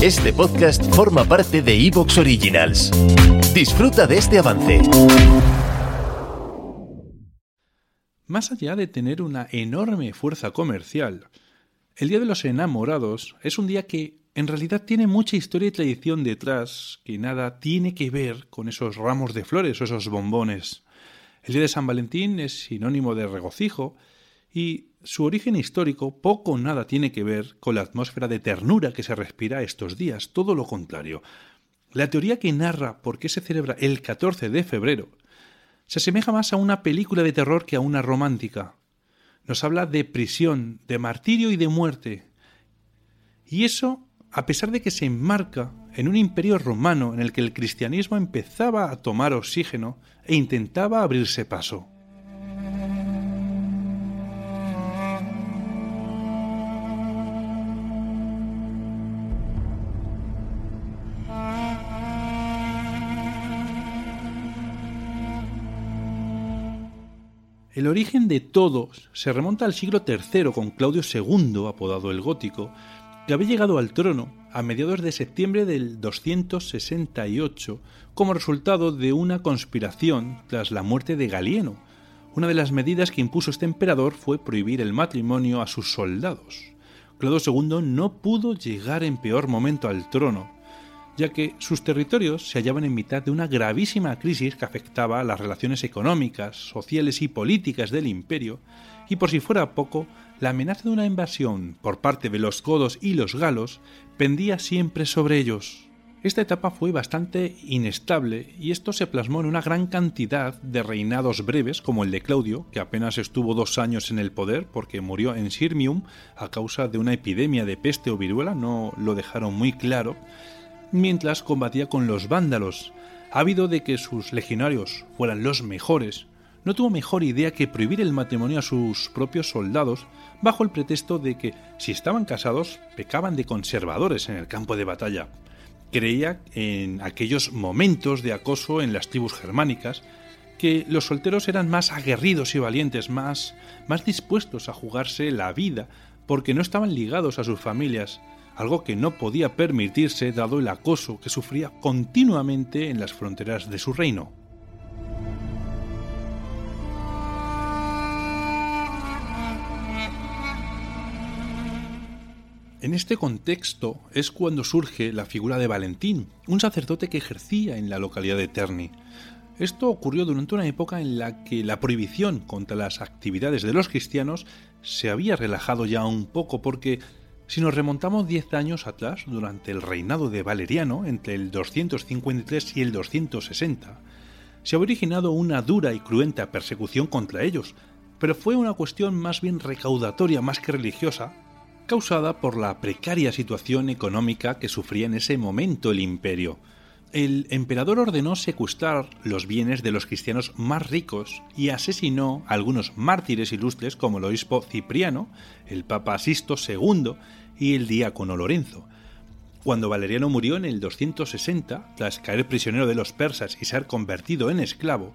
Este podcast forma parte de Evox Originals. Disfruta de este avance. Más allá de tener una enorme fuerza comercial, el Día de los Enamorados es un día que en realidad tiene mucha historia y tradición detrás que nada tiene que ver con esos ramos de flores o esos bombones. El Día de San Valentín es sinónimo de regocijo y su origen histórico poco o nada tiene que ver con la atmósfera de ternura que se respira estos días, todo lo contrario. La teoría que narra por qué se celebra el 14 de febrero se asemeja más a una película de terror que a una romántica. Nos habla de prisión, de martirio y de muerte. Y eso a pesar de que se enmarca en un imperio romano en el que el cristianismo empezaba a tomar oxígeno e intentaba abrirse paso. El origen de todos se remonta al siglo III con Claudio II, apodado el Gótico, que había llegado al trono a mediados de septiembre del 268 como resultado de una conspiración tras la muerte de Galieno. Una de las medidas que impuso este emperador fue prohibir el matrimonio a sus soldados. Claudio II no pudo llegar en peor momento al trono, ya que sus territorios se hallaban en mitad de una gravísima crisis que afectaba a las relaciones económicas, sociales y políticas del imperio, y por si fuera poco, la amenaza de una invasión por parte de los godos y los galos pendía siempre sobre ellos. Esta etapa fue bastante inestable y esto se plasmó en una gran cantidad de reinados breves como el de Claudio, que apenas estuvo dos años en el poder porque murió en Sirmium a causa de una epidemia de peste o viruela, no lo dejaron muy claro, mientras combatía con los vándalos. Ávido de que sus legionarios fueran los mejores, no tuvo mejor idea que prohibir el matrimonio a sus propios soldados bajo el pretexto de que si estaban casados pecaban de conservadores en el campo de batalla. Creía en aquellos momentos de acoso en las tribus germánicas que los solteros eran más aguerridos y valientes, más, más dispuestos a jugarse la vida porque no estaban ligados a sus familias, algo que no podía permitirse dado el acoso que sufría continuamente en las fronteras de su reino. En este contexto es cuando surge la figura de Valentín, un sacerdote que ejercía en la localidad de Terni. Esto ocurrió durante una época en la que la prohibición contra las actividades de los cristianos se había relajado ya un poco porque si nos remontamos 10 años atrás, durante el reinado de Valeriano, entre el 253 y el 260, se había originado una dura y cruenta persecución contra ellos, pero fue una cuestión más bien recaudatoria más que religiosa, causada por la precaria situación económica que sufría en ese momento el imperio, el emperador ordenó secuestrar los bienes de los cristianos más ricos y asesinó a algunos mártires ilustres como el obispo Cipriano, el papa Sisto II y el diácono Lorenzo. Cuando Valeriano murió en el 260, tras caer prisionero de los persas y ser convertido en esclavo,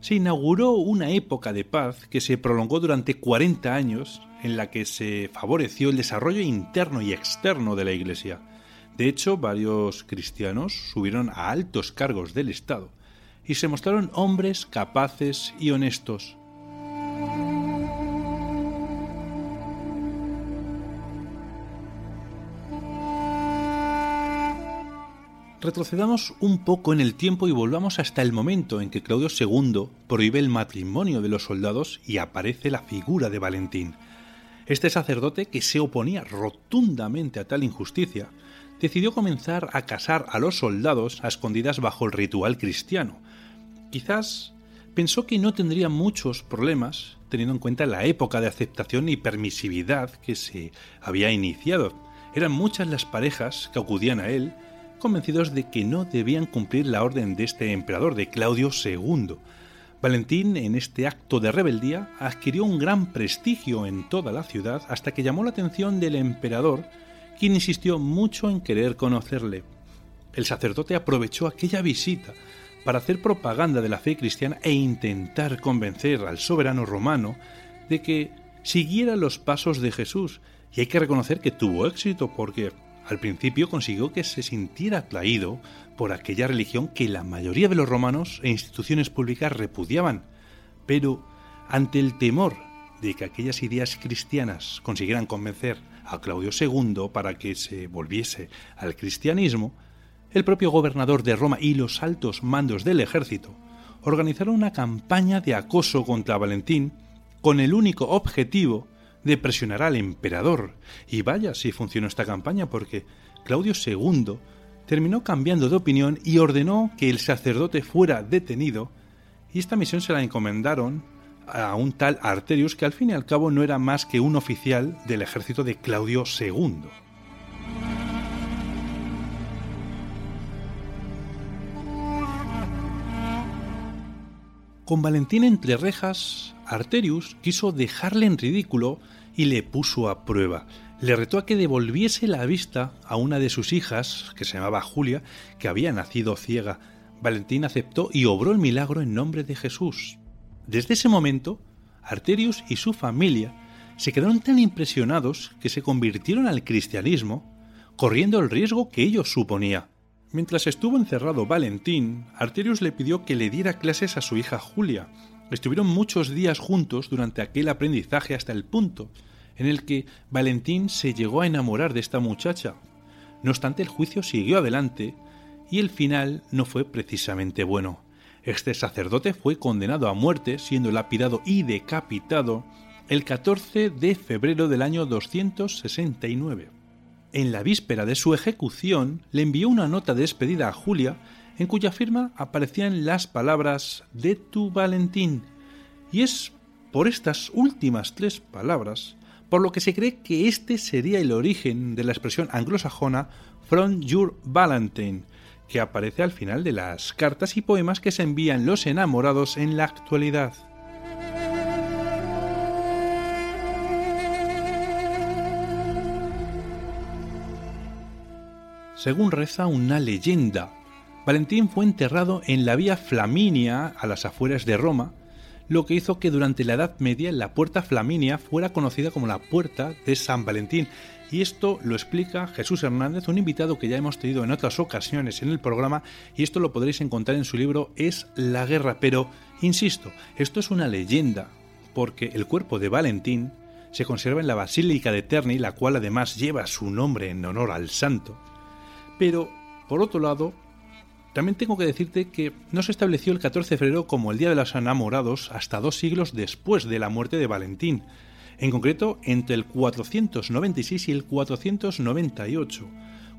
se inauguró una época de paz que se prolongó durante 40 años en la que se favoreció el desarrollo interno y externo de la Iglesia de hecho, varios cristianos subieron a altos cargos del Estado y se mostraron hombres capaces y honestos. Retrocedamos un poco en el tiempo y volvamos hasta el momento en que Claudio II prohíbe el matrimonio de los soldados y aparece la figura de Valentín. Este sacerdote que se oponía rotundamente a tal injusticia decidió comenzar a casar a los soldados a escondidas bajo el ritual cristiano. Quizás pensó que no tendría muchos problemas teniendo en cuenta la época de aceptación y permisividad que se había iniciado. Eran muchas las parejas que acudían a él, convencidos de que no debían cumplir la orden de este emperador, de Claudio II. Valentín, en este acto de rebeldía, adquirió un gran prestigio en toda la ciudad hasta que llamó la atención del emperador quien insistió mucho en querer conocerle. El sacerdote aprovechó aquella visita para hacer propaganda de la fe cristiana e intentar convencer al soberano romano de que siguiera los pasos de Jesús. Y hay que reconocer que tuvo éxito porque Al principio consiguió que se sintiera atraído por aquella religión que la mayoría de los romanos e instituciones públicas repudiaban, pero ante el temor de que aquellas ideas cristianas consiguieran convencer a Claudio II para que se volviese al cristianismo, el propio gobernador de Roma y los altos mandos del ejército organizaron una campaña de acoso contra Valentín con el único objetivo de presionar al emperador. Y vaya si funcionó esta campaña porque Claudio II terminó cambiando de opinión y ordenó que el sacerdote fuera detenido y esta misión se la encomendaron a un tal Arterius que al fin y al cabo no era más que un oficial del ejército de Claudio II. Con Valentín entre rejas, Arterius quiso dejarle en ridículo y le puso a prueba. Le retó a que devolviese la vista a una de sus hijas, que se llamaba Julia, que había nacido ciega. Valentín aceptó y obró el milagro en nombre de Jesús. Desde ese momento, Arterius y su familia se quedaron tan impresionados que se convirtieron al cristianismo, corriendo el riesgo que ello suponía. Mientras estuvo encerrado Valentín, Arterius le pidió que le diera clases a su hija Julia. Estuvieron muchos días juntos durante aquel aprendizaje hasta el punto en el que Valentín se llegó a enamorar de esta muchacha. No obstante, el juicio siguió adelante y el final no fue precisamente bueno. Este sacerdote fue condenado a muerte, siendo lapidado y decapitado el 14 de febrero del año 269. En la víspera de su ejecución le envió una nota de despedida a Julia en cuya firma aparecían las palabras de tu Valentín. Y es por estas últimas tres palabras por lo que se cree que este sería el origen de la expresión anglosajona From Your Valentine, que aparece al final de las cartas y poemas que se envían los enamorados en la actualidad. Según reza una leyenda, Valentín fue enterrado en la vía Flaminia a las afueras de Roma, lo que hizo que durante la Edad Media la Puerta Flaminia fuera conocida como la Puerta de San Valentín, y esto lo explica Jesús Hernández, un invitado que ya hemos tenido en otras ocasiones en el programa, y esto lo podréis encontrar en su libro Es la guerra. Pero, insisto, esto es una leyenda, porque el cuerpo de Valentín se conserva en la Basílica de Terni, la cual además lleva su nombre en honor al santo. Pero, por otro lado, también tengo que decirte que no se estableció el 14 de febrero como el Día de los Enamorados hasta dos siglos después de la muerte de Valentín, en concreto entre el 496 y el 498,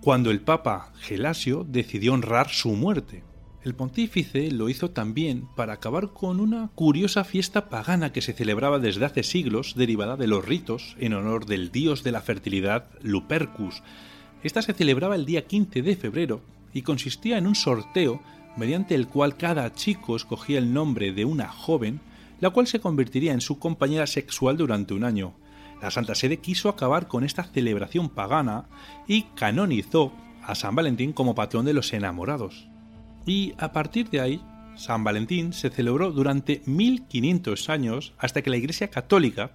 cuando el Papa Gelasio decidió honrar su muerte. El pontífice lo hizo también para acabar con una curiosa fiesta pagana que se celebraba desde hace siglos derivada de los ritos en honor del dios de la fertilidad Lupercus. Esta se celebraba el día 15 de febrero y consistía en un sorteo mediante el cual cada chico escogía el nombre de una joven la cual se convertiría en su compañera sexual durante un año. La Santa Sede quiso acabar con esta celebración pagana y canonizó a San Valentín como patrón de los enamorados. Y a partir de ahí, San Valentín se celebró durante 1500 años hasta que la Iglesia Católica,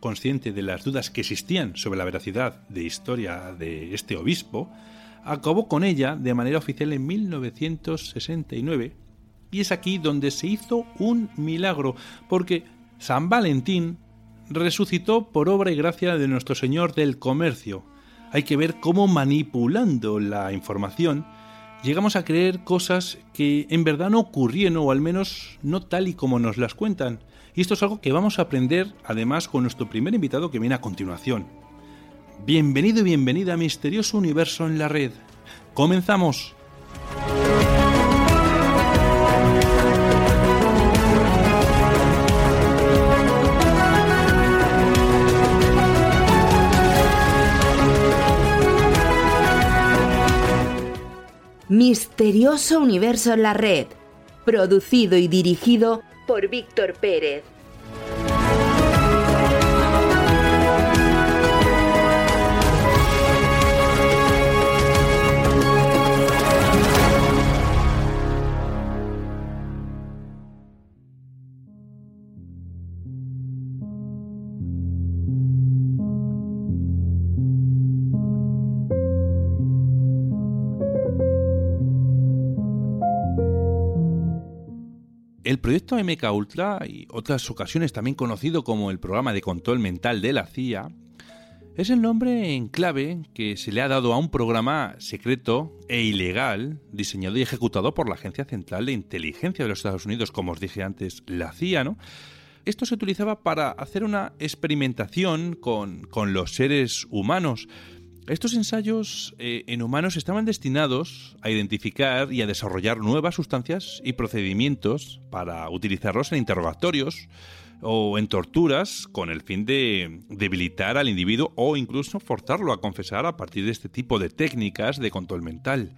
consciente de las dudas que existían sobre la veracidad de historia de este obispo, acabó con ella de manera oficial en 1969 y es aquí donde se hizo un milagro, porque San Valentín resucitó por obra y gracia de nuestro Señor del Comercio. Hay que ver cómo manipulando la información llegamos a creer cosas que en verdad no ocurrieron o al menos no tal y como nos las cuentan. Y esto es algo que vamos a aprender además con nuestro primer invitado que viene a continuación. Bienvenido y bienvenida a Misterioso Universo en la Red. Comenzamos. Misterioso Universo en la Red, producido y dirigido por Víctor Pérez. El proyecto MK Ultra y otras ocasiones también conocido como el programa de control mental de la CIA es el nombre en clave que se le ha dado a un programa secreto e ilegal diseñado y ejecutado por la Agencia Central de Inteligencia de los Estados Unidos, como os dije antes, la CIA, ¿no? Esto se utilizaba para hacer una experimentación con, los seres humanos. Estos ensayos eh, en humanos estaban destinados a identificar y a desarrollar nuevas sustancias y procedimientos para utilizarlos en interrogatorios, o en torturas con el fin de debilitar al individuo o incluso forzarlo a confesar a partir de este tipo de técnicas de control mental.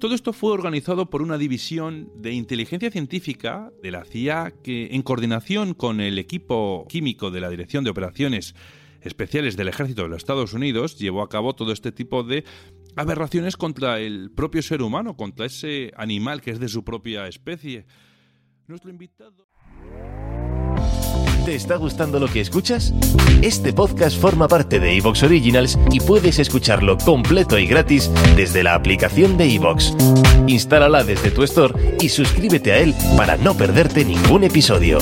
Todo esto fue organizado por una división de inteligencia científica de la CIA que, en coordinación con el equipo químico de la Dirección de Operaciones Especiales del Ejército de los Estados Unidos, llevó a cabo todo este tipo de aberraciones contra el propio ser humano, contra ese animal que es de su propia especie. Nuestro invitado. ¿Te está gustando lo que escuchas? Este podcast forma parte de Evox Originals y puedes escucharlo completo y gratis desde la aplicación de Evox. Instálala desde tu store y suscríbete a él para no perderte ningún episodio.